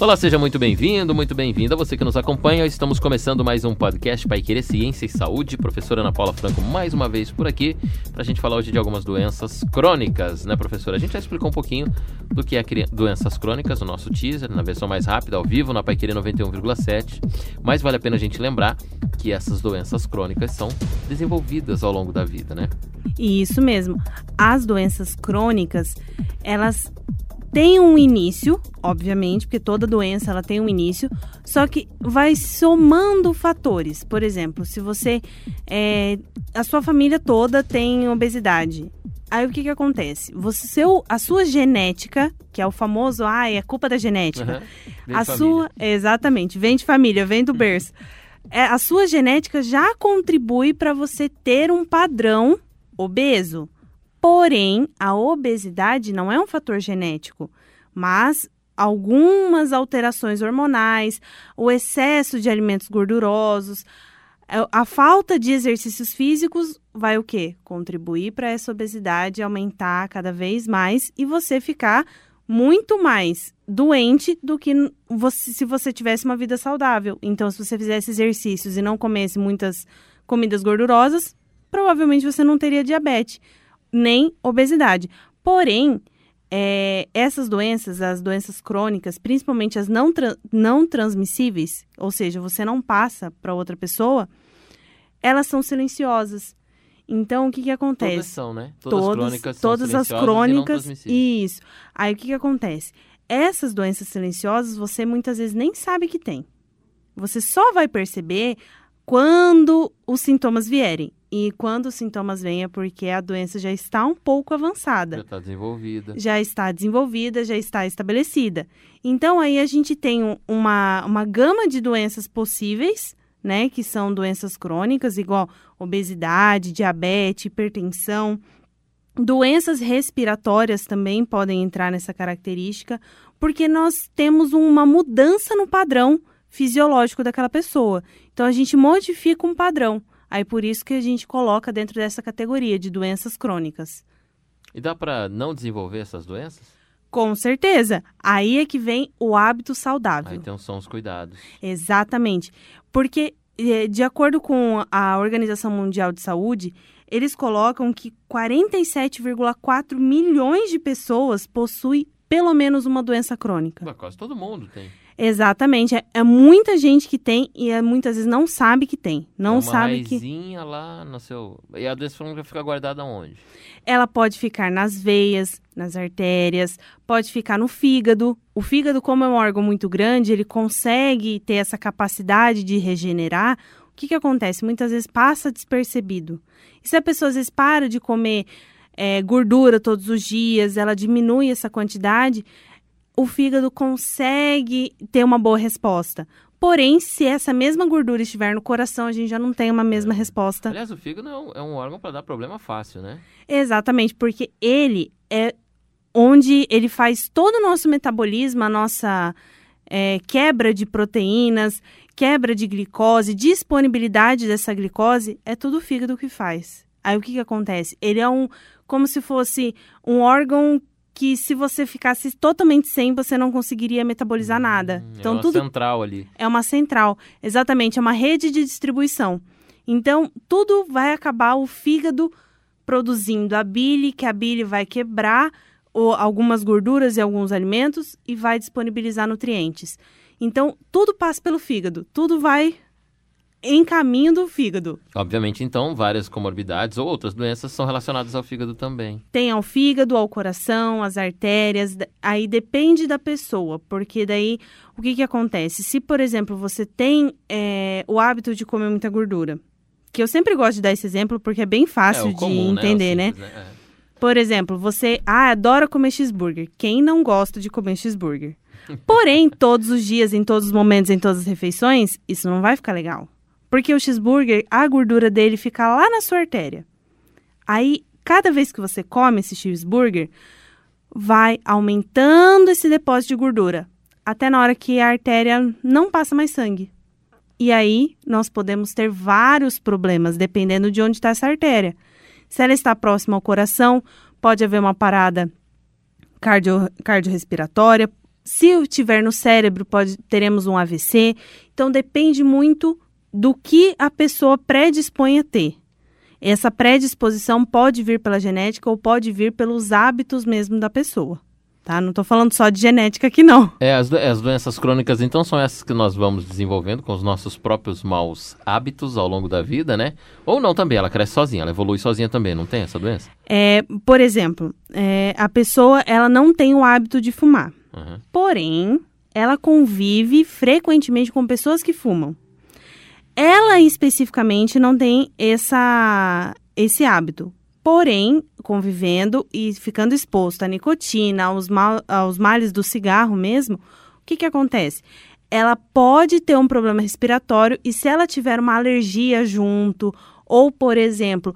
Olá, seja muito bem-vindo, muito bem-vinda. Você que nos acompanha, estamos começando mais um podcast Pai Querer Ciência e Saúde. Professora Ana Paula Franco, mais uma vez por aqui, para a gente falar hoje de algumas doenças crônicas, né, professora? A gente já explicou um pouquinho do que é doenças crônicas no nosso teaser, na versão mais rápida, ao vivo, na Pai Querer 91,7. Mas vale a pena a gente lembrar que essas doenças crônicas são desenvolvidas ao longo da vida, né? Isso mesmo. As doenças crônicas, elas tem um início, obviamente, porque toda doença ela tem um início, só que vai somando fatores. Por exemplo, se você é, a sua família toda tem obesidade, aí o que que acontece? Você seu, a sua genética, que é o famoso, ah, é culpa da genética. Uhum. A sua, exatamente, vem de família, vem do berço. É, a sua genética já contribui para você ter um padrão obeso. Porém, a obesidade não é um fator genético, mas algumas alterações hormonais, o excesso de alimentos gordurosos, é, a falta de exercícios físicos vai o quê? Contribuir para essa obesidade aumentar cada vez mais e você ficar muito mais doente do que você, se você tivesse uma vida saudável. Então, se você fizesse exercícios e não comesse muitas comidas gordurosas, provavelmente você não teria diabetes nem obesidade. Porém, é, essas doenças, as doenças crônicas, principalmente as não, tra não transmissíveis, ou seja, você não passa para outra pessoa, elas são silenciosas. Então, o que, que acontece? Todas são, né? Todas, todas crônicas Todas as crônicas. Isso. Aí, o que, que acontece? Essas doenças silenciosas, você muitas vezes nem sabe que tem. Você só vai perceber quando os sintomas vierem. E quando os sintomas vêm é porque a doença já está um pouco avançada. Já está desenvolvida. Já está desenvolvida, já está estabelecida. Então, aí a gente tem uma, uma gama de doenças possíveis, né? Que são doenças crônicas, igual obesidade, diabetes, hipertensão. Doenças respiratórias também podem entrar nessa característica, porque nós temos uma mudança no padrão fisiológico daquela pessoa. Então, a gente modifica um padrão. Aí por isso que a gente coloca dentro dessa categoria de doenças crônicas. E dá para não desenvolver essas doenças? Com certeza. Aí é que vem o hábito saudável. Aí então são os cuidados. Exatamente. Porque, é, de acordo com a Organização Mundial de Saúde, eles colocam que 47,4 milhões de pessoas possuem pelo menos uma doença crônica. quase todo mundo tem. Exatamente. É, é, muita gente que tem e é, muitas vezes não sabe que tem. Não é uma sabe que. lá no seu. E a doença crônica fica guardada onde? Ela pode ficar nas veias, nas artérias, pode ficar no fígado. O fígado, como é um órgão muito grande, ele consegue ter essa capacidade de regenerar. O que, que acontece? Muitas vezes passa despercebido. E se a pessoa às vezes para de comer é, gordura todos os dias, ela diminui essa quantidade, o fígado consegue ter uma boa resposta. Porém, se essa mesma gordura estiver no coração, a gente já não tem uma mesma resposta. Aliás, o fígado é um, é um órgão para dar problema fácil, né? Exatamente, porque ele é onde ele faz todo o nosso metabolismo, a nossa é, quebra de proteínas, quebra de glicose, disponibilidade dessa glicose, é tudo o fígado que faz. Aí o que, que acontece? Ele é um como se fosse um órgão que se você ficasse totalmente sem, você não conseguiria metabolizar nada. Hum, então é uma tudo central ali. É uma central, exatamente, é uma rede de distribuição. Então tudo vai acabar o fígado produzindo a bile, que a bile vai quebrar ou algumas gorduras e alguns alimentos e vai disponibilizar nutrientes. Então tudo passa pelo fígado, tudo vai em caminho do fígado. Obviamente, então, várias comorbidades ou outras doenças são relacionadas ao fígado também. Tem ao fígado, ao coração, às artérias, aí depende da pessoa, porque daí o que, que acontece? Se, por exemplo, você tem é, o hábito de comer muita gordura, que eu sempre gosto de dar esse exemplo porque é bem fácil é, de comum, né? entender, né? Simples, né? É. Por exemplo, você ah, adora comer cheeseburger. Quem não gosta de comer cheeseburger? Porém, todos os dias, em todos os momentos, em todas as refeições, isso não vai ficar legal. Porque o cheeseburger, a gordura dele fica lá na sua artéria. Aí, cada vez que você come esse cheeseburger, vai aumentando esse depósito de gordura, até na hora que a artéria não passa mais sangue. E aí, nós podemos ter vários problemas, dependendo de onde está essa artéria. Se ela está próxima ao coração, pode haver uma parada cardio, cardiorrespiratória. Se tiver no cérebro, pode, teremos um AVC. Então, depende muito do que a pessoa predispõe a ter. Essa predisposição pode vir pela genética ou pode vir pelos hábitos mesmo da pessoa. Tá? Não estou falando só de genética aqui, não. É, as, do, as doenças crônicas, então, são essas que nós vamos desenvolvendo com os nossos próprios maus hábitos ao longo da vida, né? Ou não também, ela cresce sozinha, ela evolui sozinha também, não tem essa doença? É, por exemplo, é, a pessoa ela não tem o hábito de fumar. Uhum. Porém, ela convive frequentemente com pessoas que fumam. Ela especificamente não tem essa, esse hábito. Porém, convivendo e ficando exposto à nicotina, aos, mal, aos males do cigarro mesmo, o que, que acontece? Ela pode ter um problema respiratório e se ela tiver uma alergia junto, ou, por exemplo,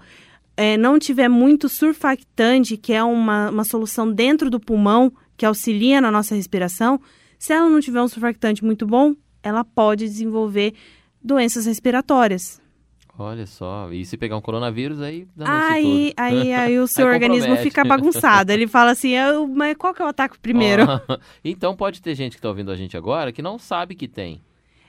é, não tiver muito surfactante, que é uma, uma solução dentro do pulmão que auxilia na nossa respiração, se ela não tiver um surfactante muito bom, ela pode desenvolver doenças respiratórias. Olha só, e se pegar um coronavírus, aí dá aí, aí, aí o seu Aí organismo compromete. fica bagunçado. Ele fala assim, "Eu- mas qual que eu ataco primeiro? então pode ter gente que está ouvindo a gente agora que não sabe que tem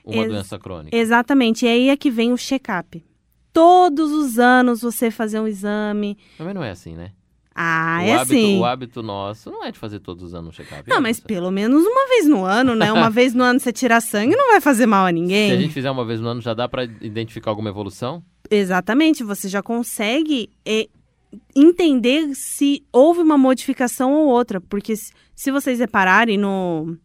uma Ex- doença crônica. Exatamente, e aí é que vem o check-up. Todos os anos você fazer um exame. Mas não é assim, né? Ah, o, é hábito, assim. o hábito nosso não é de fazer todos os anos um check-up. Não, mas moça? pelo menos uma vez no ano, né? Uma vez no ano você tirar sangue não vai fazer mal a ninguém. Se a gente fizer uma vez no ano, já dá para identificar alguma evolução? Exatamente, você já consegue é, entender se houve uma modificação ou outra. Porque se, vocês repararem no,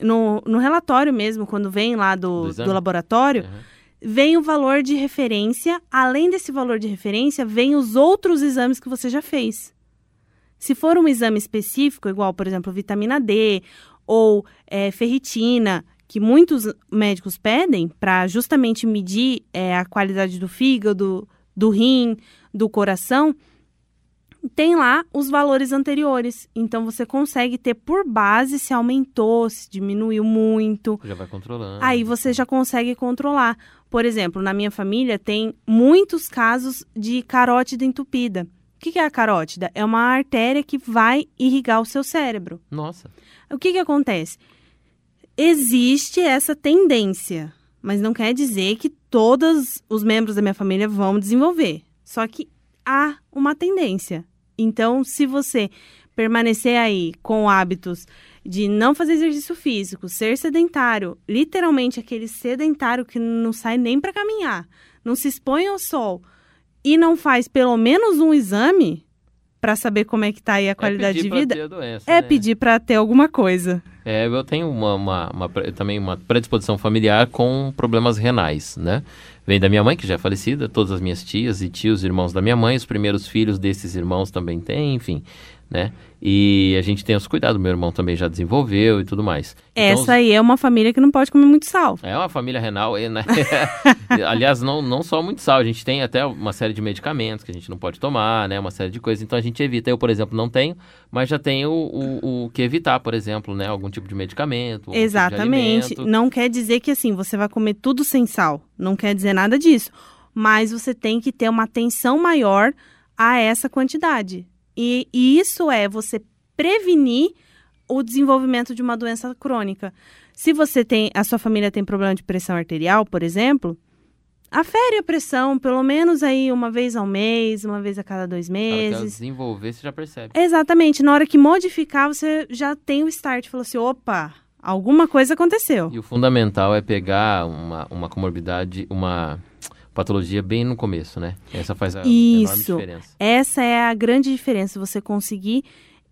no, no relatório mesmo, quando vem lá Do do, do laboratório, Uhum. vem o valor de referência. Além desse valor de referência, vem os outros exames que você já fez. Se for um exame específico, igual, por exemplo, vitamina D ou é, ferritina, que muitos médicos pedem para justamente medir é, a qualidade do fígado, do rim, do coração, tem lá os valores anteriores. Então você consegue ter por base se aumentou, se diminuiu muito. Já vai controlando. Aí você já consegue controlar. Por exemplo, na minha família tem muitos casos de carótida entupida. O que é a carótida? É uma artéria que vai irrigar o seu cérebro. Nossa. O que que acontece? Existe essa tendência, mas não quer dizer que todos os membros da minha família vão desenvolver. Só que há uma tendência. Então, se você permanecer aí com hábitos de não fazer exercício físico, ser sedentário, literalmente aquele sedentário que não sai nem para caminhar, não se expõe ao sol e não faz pelo menos um exame para saber como é que tá aí a qualidade é de vida, doença, é né? pedir para ter alguma coisa. É, eu tenho uma, uma- uma também uma predisposição familiar com problemas renais, né? Vem da minha mãe, que já é falecida, todas as minhas tias e tios, irmãos da minha mãe, os primeiros filhos desses irmãos também têm, enfim, né? E a gente tem os cuidados, meu irmão também já desenvolveu e tudo mais. Então, os- Essa aí é uma família que não pode comer muito sal. É uma família renal, né? Aliás, não, não só muito sal, a gente tem até uma série de medicamentos que a gente não pode tomar, né? Uma série de coisas, então a gente evita. Eu, por exemplo, não tenho, mas já tenho o, o, o que evitar, por exemplo, né? Algum tipo de medicamento. algum tipo de Exatamente. não quer dizer que assim, você vai comer tudo sem sal. Não quer dizer nada disso. Mas você tem que ter uma atenção maior a essa quantidade. E, e isso é você prevenir o desenvolvimento de uma doença crônica. Se você tem, a sua família tem problema de pressão arterial, por exemplo, afere a pressão pelo menos aí uma vez ao mês, uma vez a cada dois Na hora meses. desenvolver, você já percebe. Exatamente. Na hora que modificar, você já tem o start. Falou assim, opa, alguma coisa aconteceu. E o fundamental é pegar uma, uma comorbidade, uma patologia bem no começo, né? Essa faz a enorme Isso. diferença. Essa é a grande diferença. Você conseguir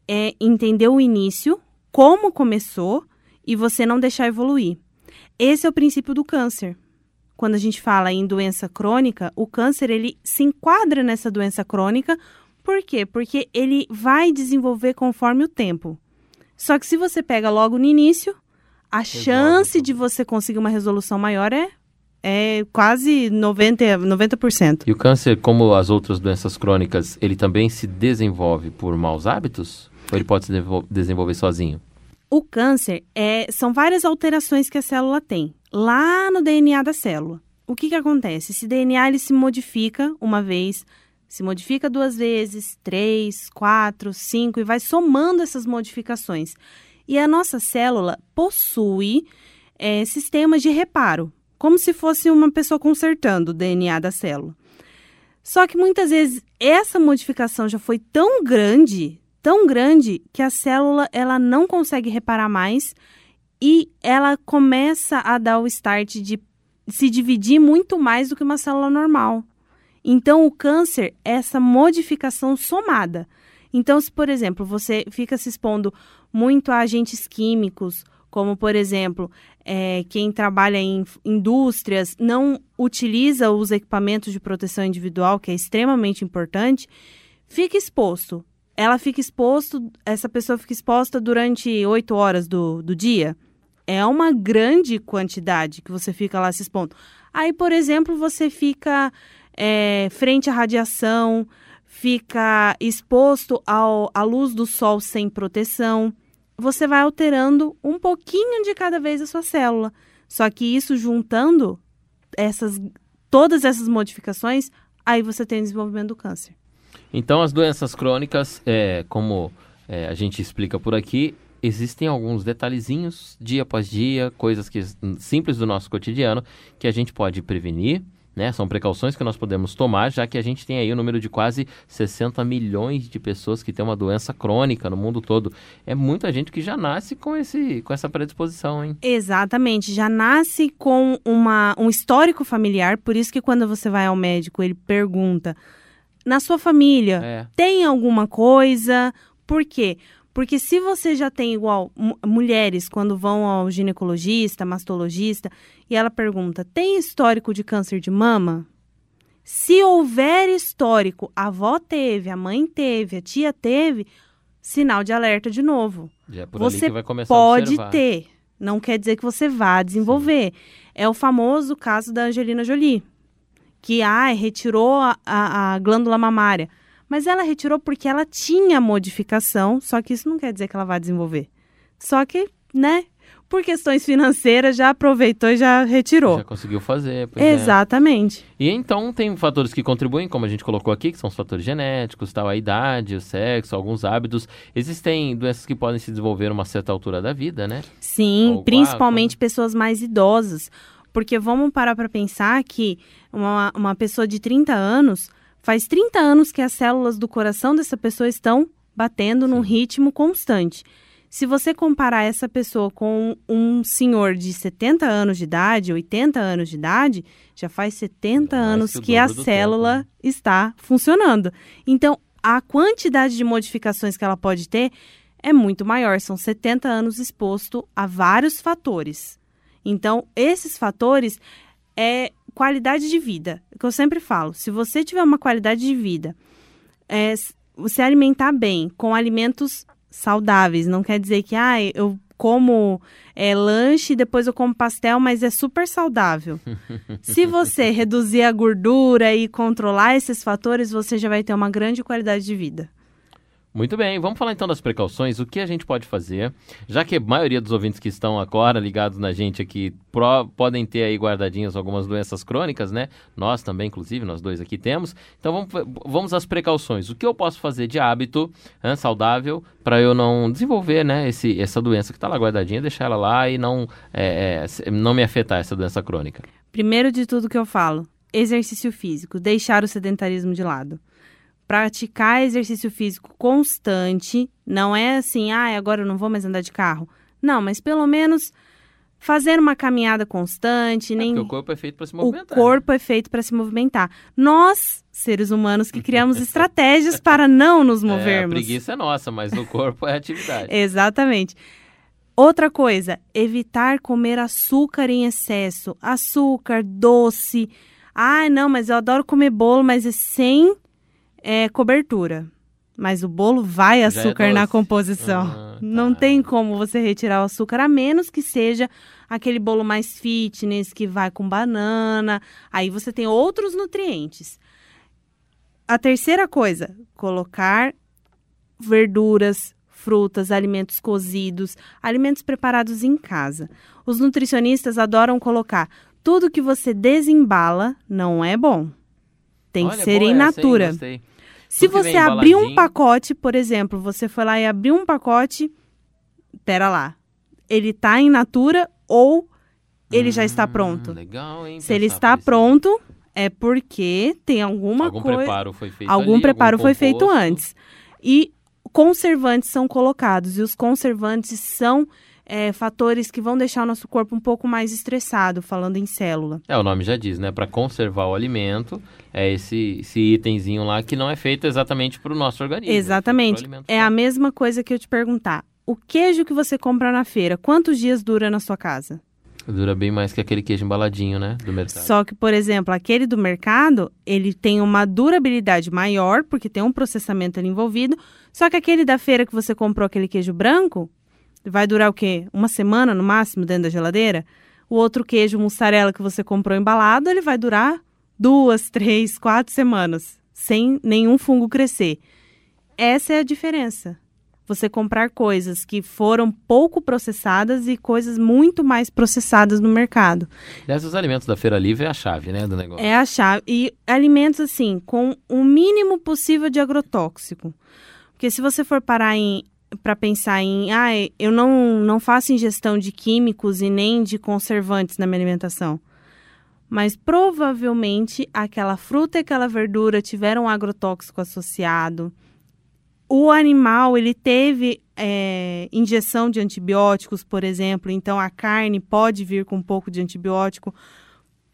é, entender o início, como começou, e você não deixar evoluir. Esse é o princípio do câncer. Quando a gente fala em doença crônica, o câncer ele se enquadra nessa doença crônica. Por quê? Porque ele vai desenvolver conforme o tempo. Só que se você pega logo no início, a chance de você conseguir uma resolução maior é, é quase 90%. 90%. E o câncer, como as outras doenças crônicas, ele também se desenvolve por maus hábitos? Ou ele pode se desenvolver sozinho? O câncer é, são várias alterações que a célula tem lá no DNA da célula. O que, que acontece? Esse DNA ele se modifica uma vez Se modifica duas vezes, três, quatro, cinco, e vai somando essas modificações. E a nossa célula possui é, sistemas de reparo, como se fosse uma pessoa consertando o DNA da célula. Só que muitas vezes essa modificação já foi tão grande, tão grande, que a célula ela não consegue reparar mais e ela começa a dar o start de se dividir muito mais do que uma célula normal. Então, o câncer é essa modificação somada. Então, se, por exemplo, você fica se expondo muito a agentes químicos, como, por exemplo, é, quem trabalha em indústrias não utiliza os equipamentos de proteção individual, que é extremamente importante, fica exposto. Ela fica exposto, essa pessoa fica exposta durante oito horas do, do dia é uma grande quantidade que você fica lá se expondo. Aí, por exemplo, você fica é, frente à radiação, fica exposto ao, à luz do sol sem proteção. Você vai alterando um pouquinho de cada vez a sua célula. Só que isso juntando essas todas essas modificações, aí você tem o desenvolvimento do câncer. Então, as doenças crônicas, é, como é, a gente explica por aqui, existem alguns detalhezinhos, dia após dia, coisas que simples do nosso cotidiano, que a gente pode prevenir, né? São precauções que nós podemos tomar, já que a gente tem aí o um número de quase 60 milhões de pessoas que têm uma doença crônica no mundo todo. É muita gente que já nasce com, esse, com essa predisposição, hein? Exatamente, já nasce com uma, um histórico familiar, por isso que quando você vai ao médico, ele pergunta: na sua família, é. tem alguma coisa? Por quê? Porque se você já tem igual mulheres quando vão ao ginecologista, mastologista, e ela pergunta: "Tem histórico de câncer de mama?" Se houver histórico, a avó teve, a mãe teve, a tia teve, sinal de alerta de novo. É por você ali que vai começar pode ter, não quer dizer que você vá desenvolver. Sim. É o famoso caso da Angelina Jolie, que ai, retirou a, a, a glândula mamária. Mas ela retirou porque ela tinha modificação, só que isso não quer dizer que ela vai desenvolver. Só que, né, por questões financeiras, já aproveitou e já retirou. Já conseguiu fazer. É. Exatamente. É. E então tem fatores que contribuem, como a gente colocou aqui, que são os fatores genéticos, tal, a idade, o sexo, alguns hábitos. Existem doenças que podem se desenvolver a uma certa altura da vida, né? Sim, Ou, principalmente ah, pessoas mais idosas. Porque vamos parar para pensar que uma, uma pessoa de 30 anos Faz 30 anos que as células do coração dessa pessoa estão batendo num ritmo constante. Se você comparar essa pessoa com um senhor de 70 anos de idade, 80 anos de idade, já faz 70 é anos que, que a célula tempo, né? está funcionando. Então, a quantidade de modificações que ela pode ter é muito maior. São 70 anos exposto a vários fatores. Então, esses fatores é qualidade de vida. É que eu sempre falo, se você tiver uma qualidade de vida, é, você alimentar bem com alimentos saudáveis, não quer dizer que ah, eu como é, lanche e depois eu como pastel, mas é super saudável. Se você reduzir a gordura e controlar esses fatores, você já vai ter uma grande qualidade de vida. Muito bem, vamos falar então das precauções, o que a gente pode fazer, já que a maioria dos ouvintes que estão agora ligados na gente aqui pro, podem ter aí guardadinhas algumas doenças crônicas, né? Nós também, inclusive, nós dois aqui temos. Então vamos, vamos às precauções. O que eu posso fazer de hábito né, saudável para eu não desenvolver, né, esse, essa doença que está lá guardadinha, deixar ela lá e não, é, é, não me afetar essa doença crônica? Primeiro de tudo que eu falo, exercício físico, deixar o sedentarismo de lado praticar exercício físico constante, não é assim, ah, agora eu não vou mais andar de carro. Não, mas pelo menos fazer uma caminhada constante, é nem o corpo é feito para se movimentar. O corpo né? é feito para se movimentar. Nós, seres humanos, que criamos estratégias para não nos movermos. É, a preguiça é nossa, mas o corpo é atividade. Exatamente. Outra coisa, evitar comer açúcar em excesso, açúcar, doce. Ah, não, mas eu adoro comer bolo, mas é sem é cobertura. Mas o bolo vai é açúcar é na composição. Ah, tá. Não tem como você retirar o açúcar, a menos que seja aquele bolo mais fitness, que vai com banana. Aí você tem outros nutrientes. A terceira coisa, colocar verduras, frutas, alimentos cozidos, alimentos preparados em casa. Os nutricionistas adoram colocar tudo que você desembala não é bom Tem Olha, que ser essa, hein? natura. Se Tudo você abrir um pacote, por exemplo, você foi lá e abriu um pacote, pera lá, ele tá in natura ou ele já está Hum, pronto? Legal, hein? Se ele está pronto, é porque tem alguma algum coisa, preparo foi feito algum ali, preparo foi feito antes. E conservantes são colocados e os conservantes são é, fatores que vão deixar o nosso corpo um pouco mais estressado, falando em célula. É, o nome já diz, né? Para conservar o alimento, é esse, esse itemzinho lá que não é feito exatamente para o nosso organismo. Exatamente. feito pro alimento É a mesma coisa que eu te perguntar. O queijo que você compra na feira, quantos dias dura na sua casa? Dura bem mais que aquele queijo embaladinho, né? Do mercado. Só que, por exemplo, aquele do mercado, ele tem uma durabilidade maior, porque tem um processamento ali envolvido. Só que aquele da feira que você comprou, aquele queijo branco, vai durar o quê? Uma semana no máximo dentro da geladeira? O outro queijo mussarela que você comprou embalado, ele vai durar duas, três, quatro semanas, sem nenhum fungo crescer. Essa é a diferença. Você comprar coisas que foram pouco processadas e coisas muito mais processadas no mercado. Aliás, os alimentos da feira livre é a chave, né? Do negócio. É a chave. E alimentos, assim, com o mínimo possível de agrotóxico. Porque se você for parar em para pensar em, ah, eu não, não faço ingestão de químicos e nem de conservantes na minha alimentação. Mas provavelmente aquela fruta e aquela verdura tiveram um agrotóxico associado. O animal, ele teve é, injeção de antibióticos, por exemplo, então a carne pode vir com um pouco de antibiótico.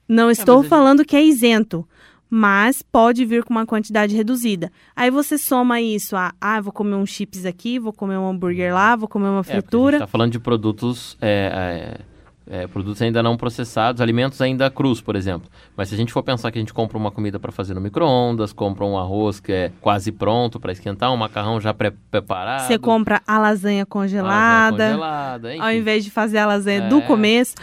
Não estou mas a falando que é isento, mas pode vir com uma quantidade reduzida. Aí você soma isso a, ah, vou comer um chips aqui, vou comer um hambúrguer lá, vou comer uma É, porque a fritura. gente tá falando de produtos, é, é, é, produtos ainda não processados, alimentos ainda crus, por exemplo. Mas se a gente for pensar que a gente compra uma comida para fazer no micro-ondas, compra um arroz que é quase pronto para esquentar, um macarrão já pré- preparado. Você compra a lasanha a lasanha congelada, congelada, ao invés de fazer a lasanha É. do começo.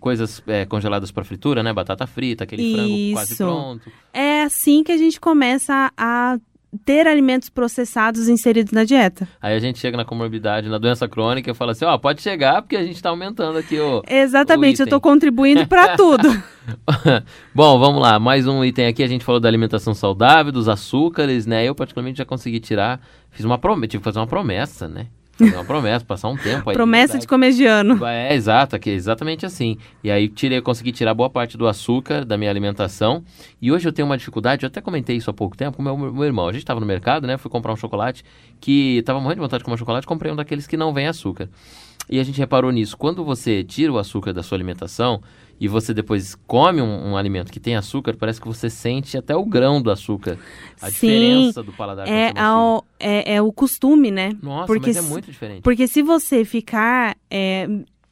Coisas é, congeladas para fritura, né? Batata frita, aquele frango quase Isso. pronto. É assim que a gente começa a ter alimentos processados inseridos na dieta. Aí a gente chega na comorbidade, na doença crônica e fala assim, ó, pode chegar porque a gente tá aumentando aqui o... Exatamente, eu item. estou contribuindo para tudo. Bom, vamos lá, mais um item aqui, a gente falou da alimentação saudável, dos açúcares, né? Eu particularmente já consegui tirar, fiz uma promessa, tive que fazer uma promessa, né? Fazer uma promessa, passar um tempo aí. Promessa de comegiano. É, exato, é exatamente assim. E aí tirei, consegui tirar boa parte do açúcar da minha alimentação. E hoje eu tenho uma dificuldade, eu até comentei isso há pouco tempo com o meu, meu irmão. A gente estava no mercado, né? Fui comprar um chocolate que tava morrendo de vontade de comer um chocolate, comprei um daqueles que não vem açúcar. E a gente reparou nisso. Quando você tira o açúcar da sua alimentação e você depois come um, um alimento que tem açúcar, parece que você sente até o grão do açúcar. A Sim, diferença do paladar. É, ao- é, é o costume, né? Nossa, porque mas é muito diferente. Porque se você ficar. é,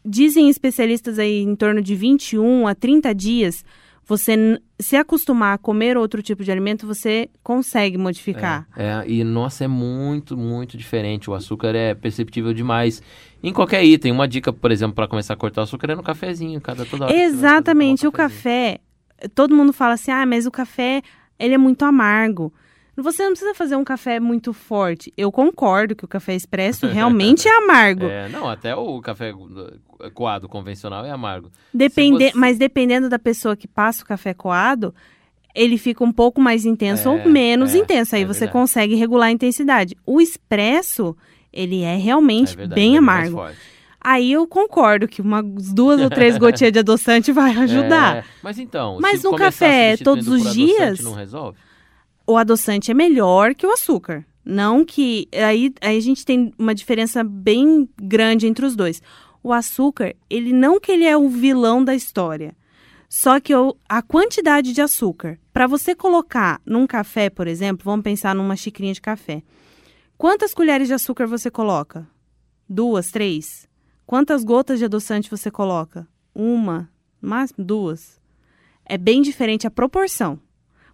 dizem especialistas aí em torno de 21 a 30 dias, você se acostumar a comer outro tipo de alimento, você consegue modificar. É, é, e nossa, é muito, muito diferente. O açúcar é perceptível demais. Em qualquer item, uma dica, por exemplo, para começar a cortar o açúcar é no cafezinho, cada toda hora. Exatamente. O café, todo mundo fala assim: ah, mas o café ele é muito amargo. Você não precisa fazer um café muito forte. Eu concordo que o café expresso realmente é amargo. É, não, até o café coado convencional é amargo. Depende... você- Mas dependendo da pessoa que passa o café coado, ele fica um pouco mais intenso É, ou menos é, intenso. Aí é você verdade. consegue regular a intensidade. O expresso, ele é realmente É verdade, bem é amargo. Aí eu concordo que umas duas ou três gotinhas de adoçante vai ajudar. É, mas então, Mas se começar café todos os dias- não resolve? O adoçante é melhor que o açúcar. Não que. Aí, aí a gente tem uma diferença bem grande entre os dois. O açúcar, ele não que ele é o vilão da história. Só que o- a quantidade de açúcar. Para você colocar num café, por exemplo, vamos pensar numa xicrinha de café. Quantas colheres de açúcar você coloca? Duas, três? Quantas gotas de adoçante você coloca? Uma, máximo duas. É bem diferente a proporção.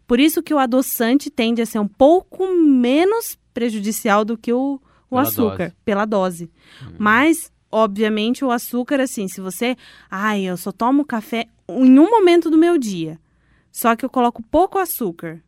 Por isso que o adoçante tende a ser um pouco menos prejudicial do que o, o Pela açúcar, dose. pela dose. Mas, obviamente, o açúcar, assim, se você. Ai, eu só tomo café em um momento do meu dia. Só que eu coloco pouco açúcar.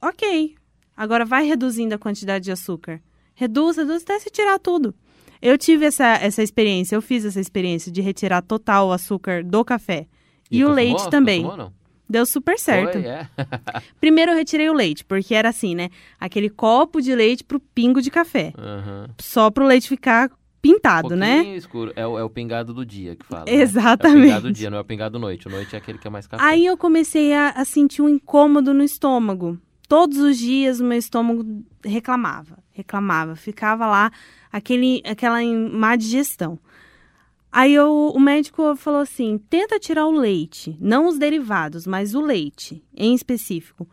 Ok. Agora vai reduzindo a quantidade de açúcar. Reduz, reduz até se tirar tudo. Eu tive essa, essa experiência, eu fiz essa experiência de retirar total o açúcar do café. E, o consumou? leite também. Consumou, não? Deu super certo. Foi, é. Primeiro eu retirei o leite, porque era assim, né? Aquele copo de leite pro pingo de café. Aham. Só pro leite ficar pintado, Um né? escuro. É o, é o pingado do dia que fala. né? É o Exatamente. pingado do dia, não é o pingado noite. O noite é aquele que é mais café. Aí eu comecei a, a sentir um incômodo no estômago. Todos os dias o meu estômago reclamava, reclamava, ficava lá aquele, aquela má digestão. Aí eu- o médico falou assim: tenta tirar o leite, não os derivados, mas o leite em específico.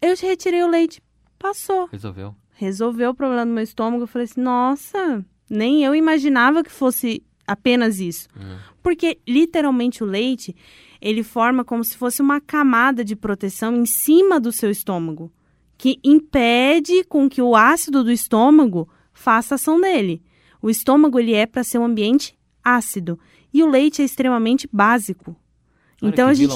Eu retirei o leite, passou. Resolveu. Resolveu o problema do meu estômago. Eu falei assim: nossa, nem eu imaginava que fosse apenas isso. Hum. Porque literalmente o leite, ele forma como se fosse uma camada de proteção em cima do seu estômago, que impede com que o ácido do estômago faça ação nele. O estômago ele é para ser um ambiente ácido e o leite é extremamente básico. Olha Então a gente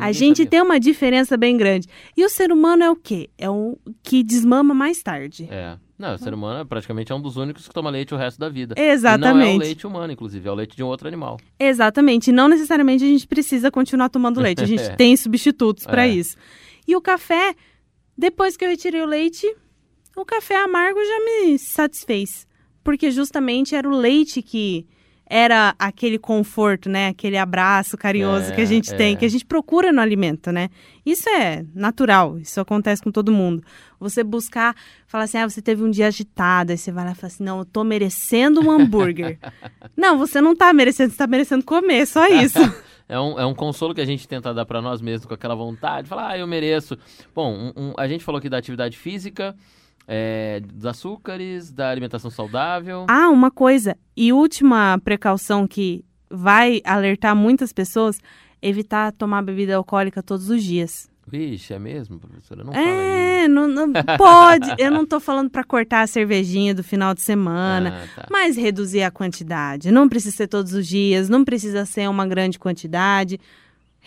a gente sabia. tem uma diferença bem grande. E o ser humano é o quê? É o que desmama mais tarde. É. Não, o ser humano é praticamente é um dos únicos que toma leite o resto da vida. E não é o Exatamente. leite humano, inclusive, é o leite de um outro animal. Exatamente. Não necessariamente a gente precisa continuar tomando leite. A gente É. tem substitutos para É. isso. E o café, depois que eu retirei o leite, o café amargo já me satisfez. Porque justamente era o leite que era aquele conforto, né? Aquele abraço carinhoso É, que a gente é. tem, que a gente procura no alimento, né? Isso é natural, isso acontece com todo mundo. Você buscar, falar assim, ah, você teve um dia agitado, aí você vai lá e fala assim, não, eu tô merecendo um hambúrguer. não, você não tá merecendo, você tá merecendo comer, só isso. É um, é um consolo que a gente tenta dar pra nós mesmos com aquela vontade. Falar, ah, eu mereço. Bom, um- um- a gente falou aqui da atividade física, é, dos açúcares, da alimentação saudável. Ah, uma coisa, e última precaução que vai alertar muitas pessoas, evitar tomar bebida alcoólica todos os dias. Vixe, é mesmo, professora? Não fala É, não, não pode. Eu não tô falando pra cortar a cervejinha do final de semana, Ah, tá. mas reduzir a quantidade. Não precisa ser todos os dias, não precisa ser uma grande quantidade.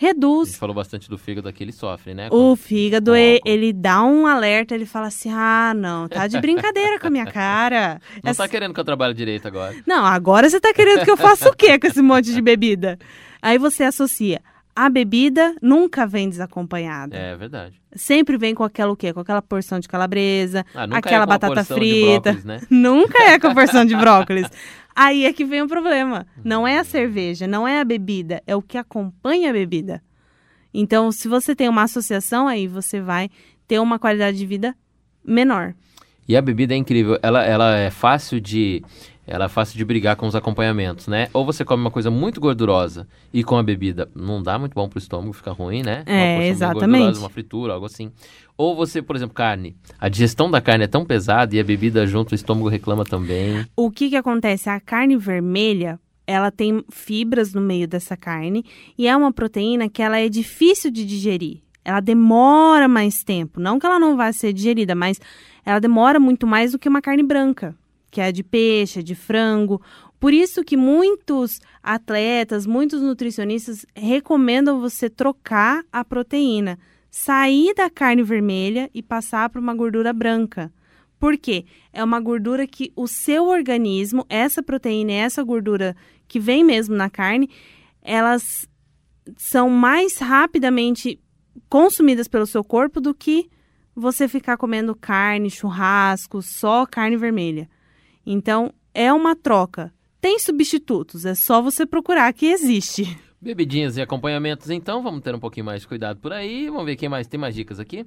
A Reduz. gente falou bastante do fígado que ele sofre, né? O fígado, e- álcool. ele dá um alerta, ele fala assim: ah, não, tá de brincadeira com a minha cara. Não Essa- tá querendo que eu trabalhe direito agora. Não, agora você tá querendo que eu faça o quê com esse monte de bebida? Aí você associa. A bebida nunca vem desacompanhada. É verdade. Sempre vem com aquela o quê? Com aquela porção de calabresa, Ah, nunca aquela é com a batata frita. brócolis, né? Nunca é com a porção de brócolis. Aí é que vem o problema. Não é a cerveja, não é a bebida, é o que acompanha a bebida. Então, se você tem uma associação, aí você vai ter uma qualidade de vida menor. E a bebida é incrível. Ela, ela é fácil de. Ela é fácil de brigar com os acompanhamentos, né? Ou você come uma coisa muito gordurosa e com a bebida não dá muito bom pro estômago, fica ruim, né? É, exatamente. uma fritura, algo assim. Ou você, por exemplo, carne. A digestão da carne é tão pesada e a bebida junto, o estômago reclama também. O que que acontece? A carne vermelha, ela tem fibras no meio dessa carne e é uma proteína que ela é difícil de digerir. Ela demora mais tempo. Não que ela não vá ser digerida, mas ela demora muito mais do que uma carne branca, que é a de peixe, a de frango. Por isso que muitos atletas, muitos nutricionistas recomendam você trocar a proteína, sair da carne vermelha e passar para uma gordura branca. Por quê? É uma gordura que o seu organismo, essa proteína essa gordura que vem mesmo na carne, elas são mais rapidamente consumidas pelo seu corpo do que você ficar comendo carne, churrasco, só carne vermelha. Então, é uma troca. Tem substitutos, é só você procurar que existe. Bebidinhas e acompanhamentos, então, vamos ter um pouquinho mais de cuidado por aí. Vamos ver quem mais tem mais dicas aqui.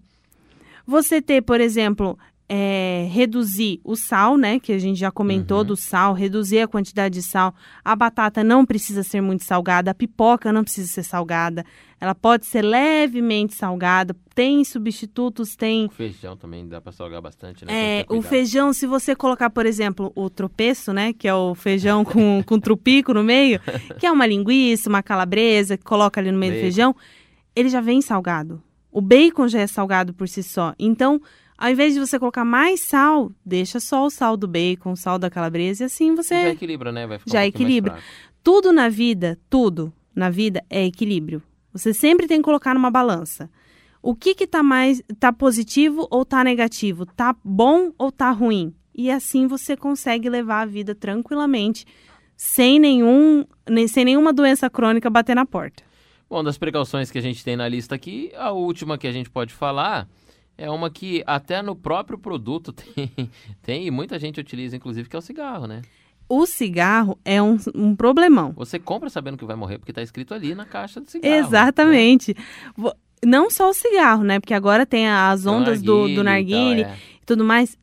Você ter, por exemplo, é, reduzir o sal, né? Que a gente já comentou Uhum. do sal, reduzir a quantidade de sal. A batata não precisa ser muito salgada, a pipoca não precisa ser salgada. Ela pode ser levemente salgada. Tem substitutos, tem. O feijão também dá pra salgar bastante, né? É, o feijão, se você colocar, por exemplo, o tropeço, né? Que é o feijão com, com trupico no meio, que é uma linguiça, uma calabresa, que coloca ali no meio do feijão, ele já vem salgado. O bacon já é salgado por si só. Então, ao invés de você colocar mais sal, deixa só o sal do bacon, o sal da calabresa, e assim Já você. equilibra, né? Vai ficar Já um equilibra. Tudo na vida, tudo na vida é equilíbrio. Você sempre tem que colocar numa balança. O que que tá mais tá positivo ou tá negativo? Tá bom ou tá ruim? E assim você consegue levar a vida tranquilamente, sem nenhum, sem nenhuma doença crônica bater na porta. Bom, das precauções que a gente tem na lista aqui, a última que a gente pode falar é uma que até no próprio produto tem, tem e muita gente utiliza, inclusive, que é o cigarro, né? O cigarro é um, um problemão. Você compra sabendo que vai morrer porque está escrito ali na caixa do cigarro. Exatamente. Vo- Não só o cigarro, né? Porque agora tem as Né? ondas do, do narguile e tal, é. e tudo mais.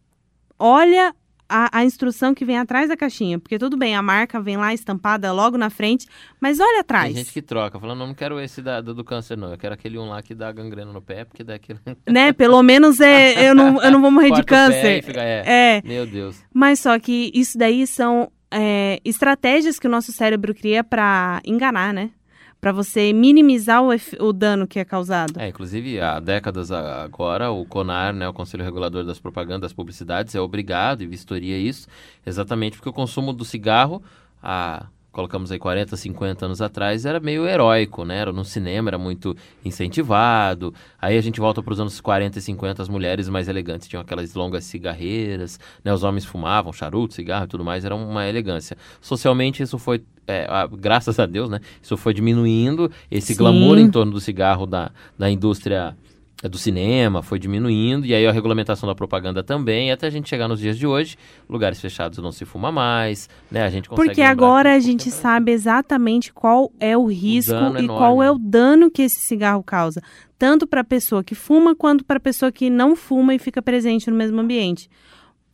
Olha a, a instrução que vem atrás da caixinha. Porque tudo bem, a marca vem lá estampada logo na frente, mas olha atrás. Tem gente que troca, falando, não, quero esse da, do, do câncer, não. Eu quero aquele um lá que dá gangrena no pé, porque dá aquele. Né? Pelo menos é, eu, não, eu não vou morrer de câncer. fica- é. É, Meu Deus. mas só que isso daí são é, estratégias que o nosso cérebro cria para enganar, né? Para você minimizar o, o dano que é causado. É, inclusive, há décadas a- agora, o CONAR, né, o Conselho Regulador das Propagandas, das Publicidades, é obrigado e vistoria isso, exatamente porque o consumo do cigarro, há, colocamos aí 40, 50 anos atrás, era meio heróico, né? Era no cinema, era muito incentivado. Aí a gente volta para os anos 40 e 50, as mulheres mais elegantes tinham aquelas longas cigarreiras, né? Os homens fumavam charuto, cigarro e tudo mais, era uma elegância. Socialmente isso foi é, a- graças a Deus, né? Isso foi diminuindo, esse Sim. glamour em torno do cigarro da, da indústria do cinema foi diminuindo, e aí a regulamentação da propaganda também, até a gente chegar nos dias de hoje, lugares fechados não se fuma mais, né? A gente consegue Porque agora a gente sabe exatamente qual é o risco dano e enorme, qual é o dano que esse cigarro causa, tanto para a pessoa que fuma quanto para a pessoa que não fuma e fica presente no mesmo ambiente.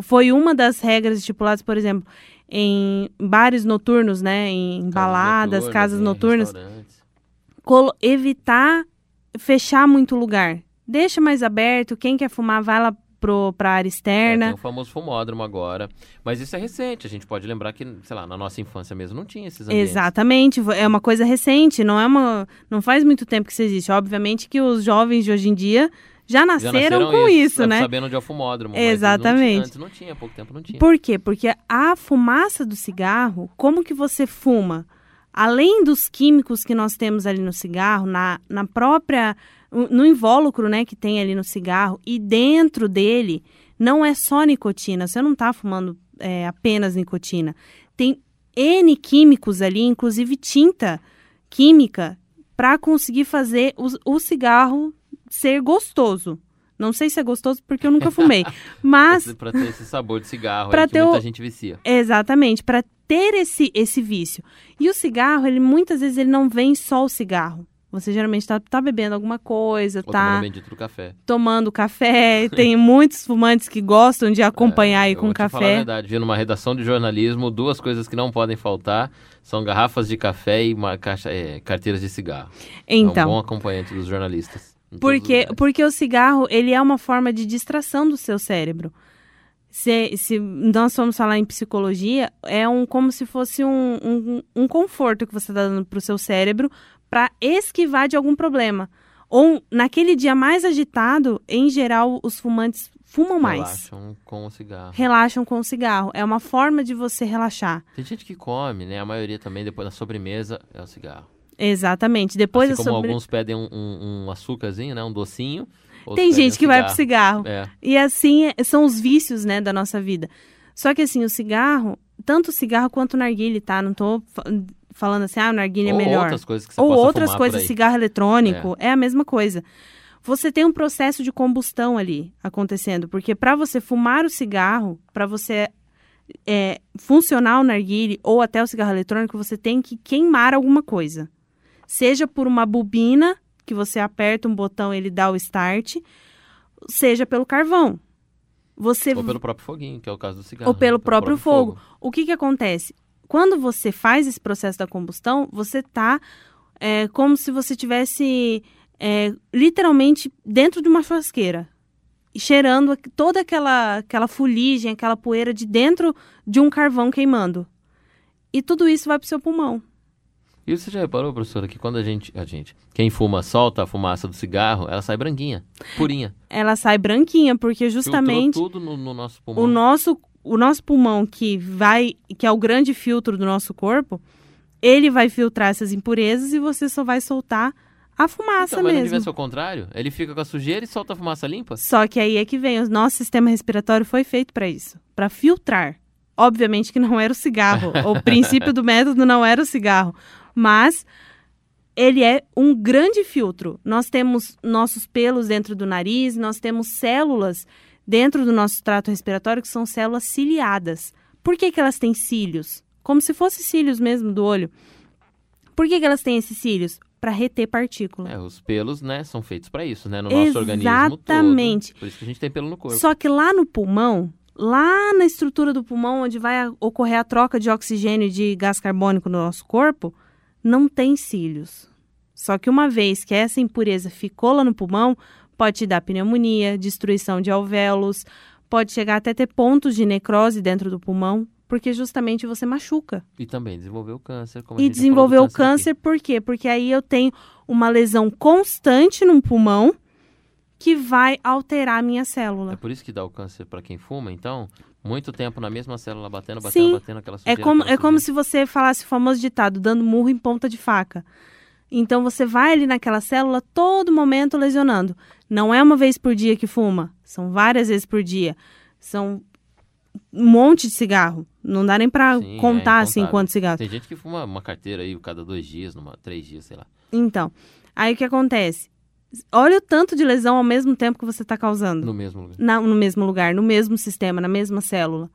Foi uma das regras estipuladas, por exemplo, em bares noturnos, né, em Casas baladas, noturnas, casas noturnas, evitar fechar muito lugar. Deixa mais aberto, quem quer fumar vai lá pro, pra área É, externa. tem o famoso fumódromo agora. Mas isso é recente, a gente pode lembrar que, sei lá, na nossa infância mesmo não tinha esses ambientes. Exatamente, é uma coisa recente, não é uma, não faz muito tempo que isso existe. Obviamente que os jovens de hoje em dia já Já nasceram, com isso, sabe- né? Sabendo onde é o fumódromo. Não Exatamente. tinha, antes não tinha, há pouco tempo não tinha. Por quê? Porque a fumaça do cigarro, como que você fuma? Além dos químicos que nós temos ali no cigarro, na, na própria. No invólucro né, que tem ali no cigarro, e dentro dele, não é só nicotina. Você não está fumando é, apenas nicotina. Tem N químicos ali, inclusive tinta química, para conseguir fazer o, o cigarro ser gostoso. Não sei se é gostoso porque eu nunca fumei, mas Pra ter esse sabor de cigarro Pra aí que ter muita o- gente vicia. Exatamente, para ter esse, esse vício. E o cigarro, ele muitas vezes ele não vem só o cigarro. Você geralmente está tá bebendo alguma coisa, tá tomando café. tomando café. Tem muitos fumantes que gostam de acompanhar aí É, Eu com te falar a café. verdade, vi numa redação de jornalismo, duas coisas que não podem faltar são garrafas de café e uma caixa, é, carteiras de cigarro. é um Então, bom acompanhante dos jornalistas. porque, porque o cigarro, ele é uma forma de distração do seu cérebro. Se, se nós formos falar em psicologia, é um como se fosse um, um, um conforto que você está dando para o seu cérebro para esquivar de algum problema. Ou naquele dia mais agitado, em geral, os fumantes fumam mais. Relaxam com o cigarro. Relaxam com o cigarro. É uma forma de você relaxar. Tem gente que come, né? A maioria também, depois da sobremesa, é o cigarro. Exatamente. Depois assim como sobre... alguns pedem um, um, um açúcarzinho, né? Um docinho. Tem gente que vai pro cigarro. É. E assim é- são os vícios, né, da nossa vida. Só que assim, o cigarro, tanto o cigarro quanto o narguile, tá? Não tô falando assim, ah, o narguile é Ou melhor. outras coisas que você Ou outras coisas, cigarro eletrônico, é. a mesma coisa. Você tem um processo de combustão ali acontecendo, porque para você fumar o cigarro, para você é, funcionar o narguile ou até o cigarro eletrônico, você tem que queimar alguma coisa. Seja por uma bobina, que você aperta um botão e ele dá o start, seja pelo carvão. Você Ou pelo próprio foguinho, que é o caso do cigarro. ou pelo né? próprio fogo. O que que acontece? Quando você faz esse processo da combustão, você tá é, como se você tivesse é, literalmente dentro de uma churrasqueira, e cheirando toda aquela aquela fuligem, aquela poeira de dentro de um carvão queimando. E tudo isso vai pro seu pulmão. E você já reparou, professora, que quando a gente, a gente, quem fuma solta a fumaça do cigarro, ela sai branquinha, purinha. Ela sai branquinha porque justamente Filtrou tudo no, no nosso pulmão. o nosso o nosso pulmão que vai que é o grande filtro do nosso corpo, ele vai filtrar essas impurezas e você só vai soltar a fumaça então, mas não mesmo. ser o contrário? Ele fica com a sujeira e solta a fumaça limpa? Só que aí é que vem, o nosso sistema respiratório foi feito para isso, para filtrar. Obviamente que não era o cigarro, o princípio do método não era o cigarro, mas ele é um grande filtro. Nós temos nossos pelos dentro do nariz, nós temos células dentro do nosso trato respiratório que são células ciliadas. Por que, que elas têm cílios? Como se fossem cílios mesmo do olho. Por que, que elas têm esses cílios? Para reter partícula. É, os pelos, né, são feitos para isso, né, no nosso organismo Exatamente. Por isso que a gente tem pelo no corpo. Só que lá no pulmão, lá na estrutura do pulmão, onde vai ocorrer a troca de oxigênio e de gás carbônico no nosso corpo, não tem cílios. Só que uma vez que essa impureza ficou lá no pulmão, pode te dar pneumonia, destruição de alvéolos, pode chegar até ter pontos de necrose dentro do pulmão, porque justamente você machuca. E também desenvolveu câncer. Como E desenvolveu o aqui. câncer por quê? Porque aí eu tenho uma lesão constante no pulmão que vai alterar a minha É célula. por isso que dá o câncer para quem fuma, então? Muito tempo na mesma célula, batendo, batendo, Sim. batendo aquela É sujeira. como, aquela é como se você falasse o famoso ditado, dando murro em ponta de faca. Então você vai ali naquela célula todo momento lesionando. Não é uma vez por dia que fuma, são várias vezes por dia. São um monte de cigarro. Não dá nem pra Sim, é contar assim incontável. quantos cigarros. Tem gente que fuma uma carteira aí cada dois dias, numa, três dias, sei lá. Então, aí o que acontece? Olha o tanto de lesão ao mesmo tempo que você está causando. No mesmo lugar. Na- no mesmo lugar, no mesmo sistema, na mesma célula.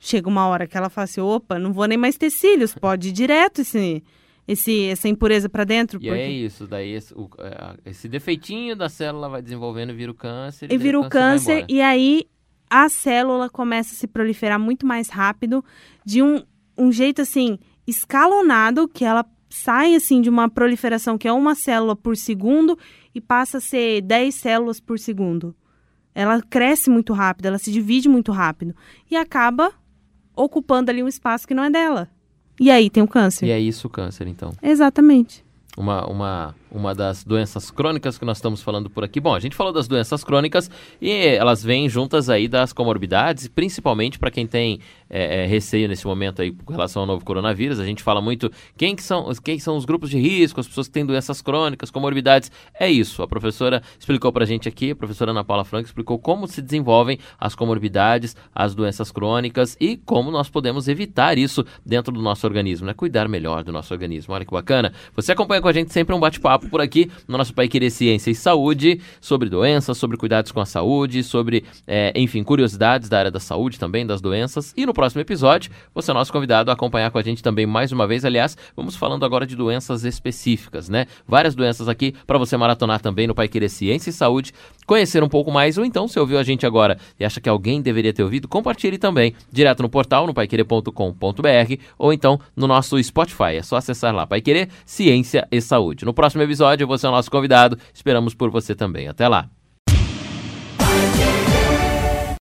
Chega uma hora que ela fala assim, opa, não vou nem mais ter cílios, pode ir direto esse, esse, essa impureza para dentro. E é isso, daí esse, o- é, esse defeitinho da célula vai desenvolvendo e vira o câncer. E vira o câncer, embora. e aí a célula começa a se proliferar muito mais rápido, de um, um jeito assim, escalonado, que ela sai assim de uma proliferação que é uma célula por segundo e passa a ser 10 células por segundo. Ela cresce muito rápido, ela se divide muito rápido e acaba ocupando ali um espaço que não é dela. E aí tem o câncer. E é isso o câncer, então. Exatamente. Uma, uma, uma das doenças crônicas que nós estamos falando por aqui. Bom, a gente falou das doenças crônicas e elas vêm juntas aí das comorbidades, principalmente para quem tem é, é, receio nesse momento aí com relação ao novo coronavírus. A gente fala muito quem que são, quem são os grupos de risco, as pessoas que têm doenças crônicas, comorbidades. É isso. A professora explicou para a gente aqui, a professora Ana Paula Franco explicou como se desenvolvem as comorbidades, as doenças crônicas e como nós podemos evitar isso dentro do nosso organismo, né? Cuidar melhor do nosso organismo. Olha que bacana. Você acompanha com a gente sempre um bate-papo por aqui no nosso Pai Querer Ciência e Saúde sobre doenças, sobre cuidados com a saúde, sobre, é, enfim, curiosidades da área da saúde também, das doenças. E no próximo episódio, você é nosso convidado a acompanhar com a gente também mais uma vez. Aliás, vamos falando agora de doenças específicas, né? Várias doenças aqui para você maratonar também no Pai Querer Ciência e Saúde, conhecer um pouco mais, ou então, se ouviu a gente agora e acha que alguém deveria ter ouvido, compartilhe também, direto no portal, no paiquerer.com.br, ou então no nosso Spotify. É só acessar lá, Pai Querer Ciência e Saúde. No próximo episódio, você é o nosso convidado. Esperamos por você também. Até lá.